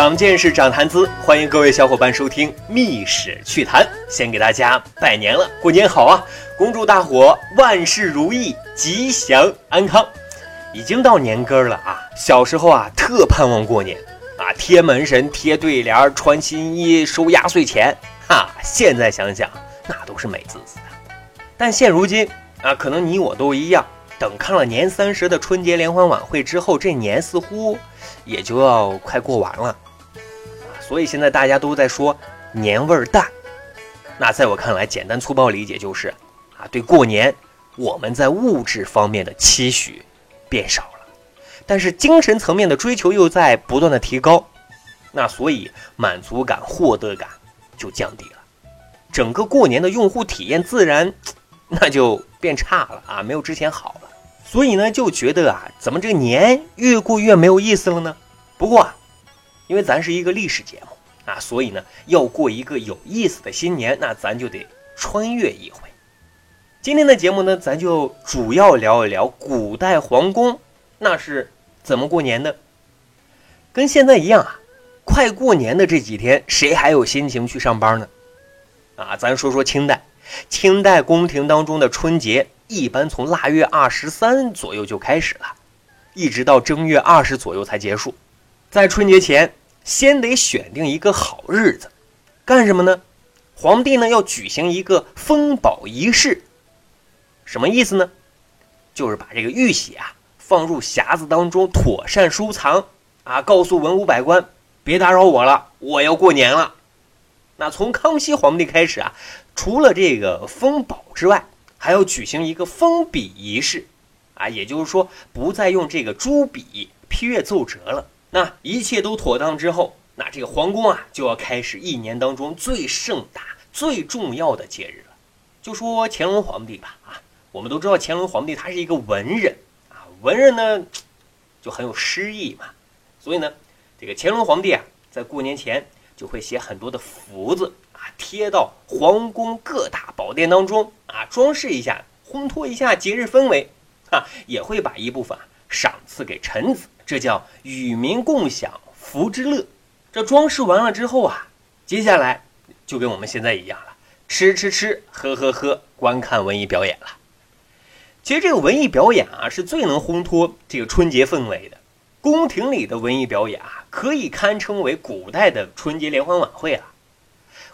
长见识，长谈资，欢迎各位小伙伴收听《密史趣谈》。先给大家拜年了，过年好啊！恭祝大伙万事如意，吉祥安康。已经到年根儿了啊！小时候啊，特盼望过年啊，贴门神、贴对联、穿新衣、收压岁钱，哈！现在想想，那都是美滋滋的。但现如今啊，可能你我都一样，等看了年三十的春节联欢晚会之后，这年似乎也就要快过完了。所以现在大家都在说年味儿淡，那在我看来，简单粗暴理解就是啊，对过年我们在物质方面的期许变少了，但是精神层面的追求又在不断的提高，那所以满足感、获得感就降低了，整个过年的用户体验自然那就变差了啊，没有之前好了。所以呢，就觉得啊，怎么这个年越过越没有意思了呢？不过。因为咱是一个历史节目啊，所以呢，要过一个有意思的新年，那咱就得穿越一回。今天的节目呢，咱就主要聊一聊古代皇宫那是怎么过年的。跟现在一样啊，快过年的这几天，谁还有心情去上班呢？啊，咱说说清代，清代宫廷当中的春节，一般从腊月二十三左右就开始了，一直到正月二十左右才结束。在春节前。先得选定一个好日子，干什么呢？皇帝呢要举行一个封宝仪式，什么意思呢？就是把这个玉玺啊放入匣子当中，妥善收藏啊，告诉文武百官别打扰我了，我要过年了。那从康熙皇帝开始啊，除了这个封宝之外，还要举行一个封笔仪式啊，也就是说不再用这个朱笔批阅奏折了。那一切都妥当之后，那这个皇宫啊就要开始一年当中最盛大、最重要的节日了。就说乾隆皇帝吧，啊，我们都知道乾隆皇帝他是一个文人啊，文人呢就很有诗意嘛，所以呢，这个乾隆皇帝啊在过年前就会写很多的福字啊，贴到皇宫各大宝殿当中啊，装饰一下，烘托一下节日氛围啊，也会把一部分赏赐给臣子。这叫与民共享福之乐。这装饰完了之后啊，接下来就跟我们现在一样了，吃吃吃，喝喝喝，观看文艺表演了。其实这个文艺表演啊，是最能烘托这个春节氛围的。宫廷里的文艺表演啊，可以堪称为古代的春节联欢晚会了。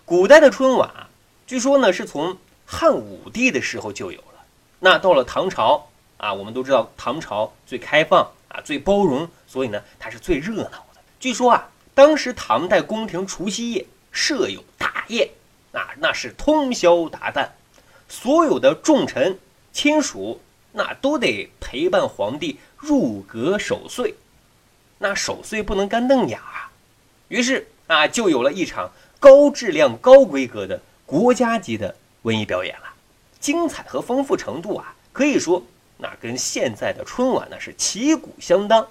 古代的春晚，据说呢是从汉武帝的时候就有了。那到了唐朝啊，我们都知道唐朝最开放啊。最包容，所以呢，它是最热闹的。据说啊，当时唐代宫廷除夕夜设有大宴，啊，那是通宵达旦，所有的重臣亲属那都得陪伴皇帝入阁守岁，那守岁不能干瞪眼啊。于是啊，就有了一场高质量、高规格的国家级的文艺表演了，精彩和丰富程度啊，可以说。那跟现在的春晚呢是旗鼓相当，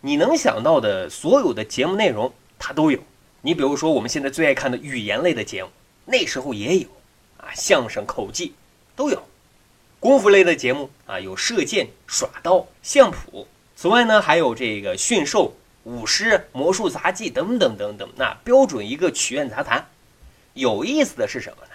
你能想到的所有的节目内容它都有。你比如说我们现在最爱看的语言类的节目，那时候也有啊，相声、口技都有。功夫类的节目啊，有射箭、耍刀、相扑。此外呢，还有这个驯兽、舞狮、魔术、杂技等等等等。那标准一个曲苑杂谈。有意思的是什么呢？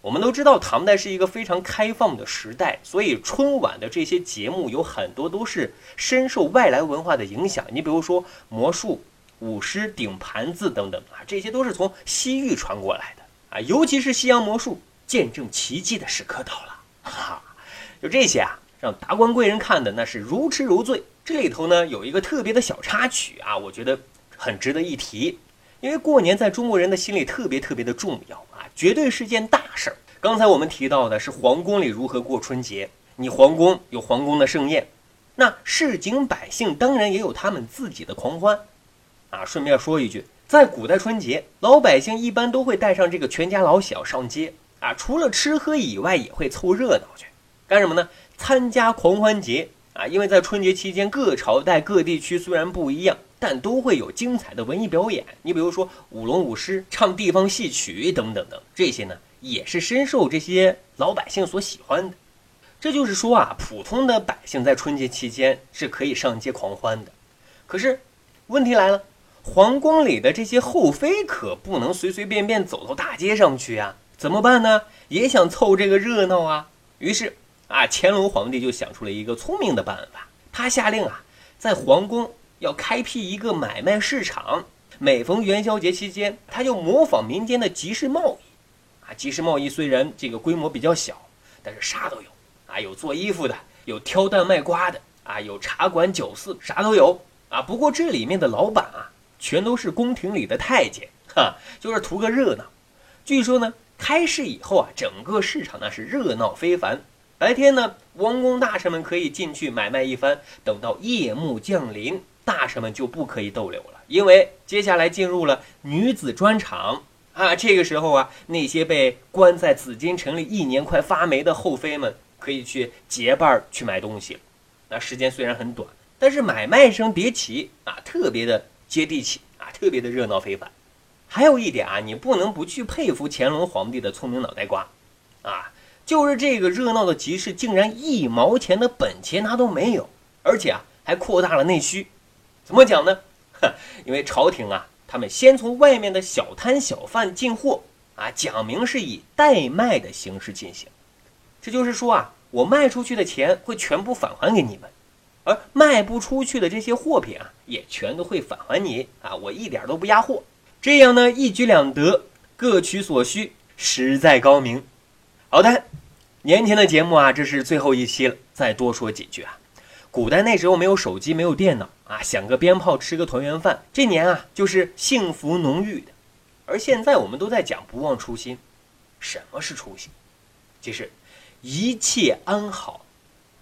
我们都知道，唐代是一个非常开放的时代，所以春晚的这些节目有很多都是深受外来文化的影响。你比如说魔术、舞狮、顶盘子等等啊，这些都是从西域传过来的啊。尤其是西洋魔术，见证奇迹的时刻到了，哈，就这些啊，让达官贵人看的那是如痴如醉。这里头呢有一个特别的小插曲啊，我觉得很值得一提，因为过年在中国人的心里特别特别的重要啊。绝对是件大事儿。刚才我们提到的是皇宫里如何过春节，你皇宫有皇宫的盛宴，那市井百姓当然也有他们自己的狂欢。啊，顺便说一句，在古代春节，老百姓一般都会带上这个全家老小上街啊，除了吃喝以外，也会凑热闹去，干什么呢？参加狂欢节啊！因为在春节期间，各朝代、各地区虽然不一样，但都会有精彩的文艺表演。你比如说舞龙舞狮、唱地方戏曲等等等，这些呢也是深受这些老百姓所喜欢的。这就是说啊，普通的百姓在春节期间是可以上街狂欢的。可是问题来了。皇宫里的这些后妃可不能随随便便走到大街上去啊！怎么办呢？也想凑这个热闹啊！于是啊，乾隆皇帝就想出了一个聪明的办法。他下令啊，在皇宫要开辟一个买卖市场。每逢元宵节期间，他就模仿民间的集市贸易。啊，集市贸易虽然这个规模比较小，但是啥都有啊，有做衣服的，有挑担卖瓜的，啊，有茶馆酒肆，啥都有啊。不过这里面的老板啊。全都是宫廷里的太监，哈，就是图个热闹。据说呢，开市以后啊，整个市场那是热闹非凡。白天呢，王公大臣们可以进去买卖一番。等到夜幕降临，大臣们就不可以逗留了，因为接下来进入了女子专场啊。这个时候啊，那些被关在紫禁城里一年快发霉的后妃们，可以去结伴去买东西。那时间虽然很短，但是买卖声别起啊，特别的。接地气啊，特别的热闹非凡。还有一点啊，你不能不去佩服乾隆皇帝的聪明脑袋瓜，啊，就是这个热闹的集市竟然一毛钱的本钱他都没有，而且啊还扩大了内需。怎么讲呢？哼，因为朝廷啊，他们先从外面的小摊小贩进货啊，讲明是以代卖的形式进行。这就是说啊，我卖出去的钱会全部返还给你们。而卖不出去的这些货品啊，也全都会返还你啊！我一点都不压货，这样呢一举两得，各取所需，实在高明。好的，年前的节目啊，这是最后一期了，再多说几句啊。古代那时候没有手机，没有电脑啊，响个鞭炮，吃个团圆饭，这年啊就是幸福浓郁的。而现在我们都在讲不忘初心，什么是初心？其实一切安好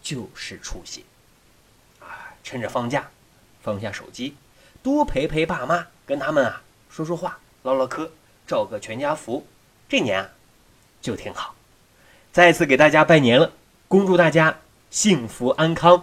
就是初心。啊趁着放假，放下手机，多陪陪爸妈，跟他们啊说说话，唠唠嗑，照个全家福，这年啊就挺好。再次给大家拜年了，恭祝大家幸福安康，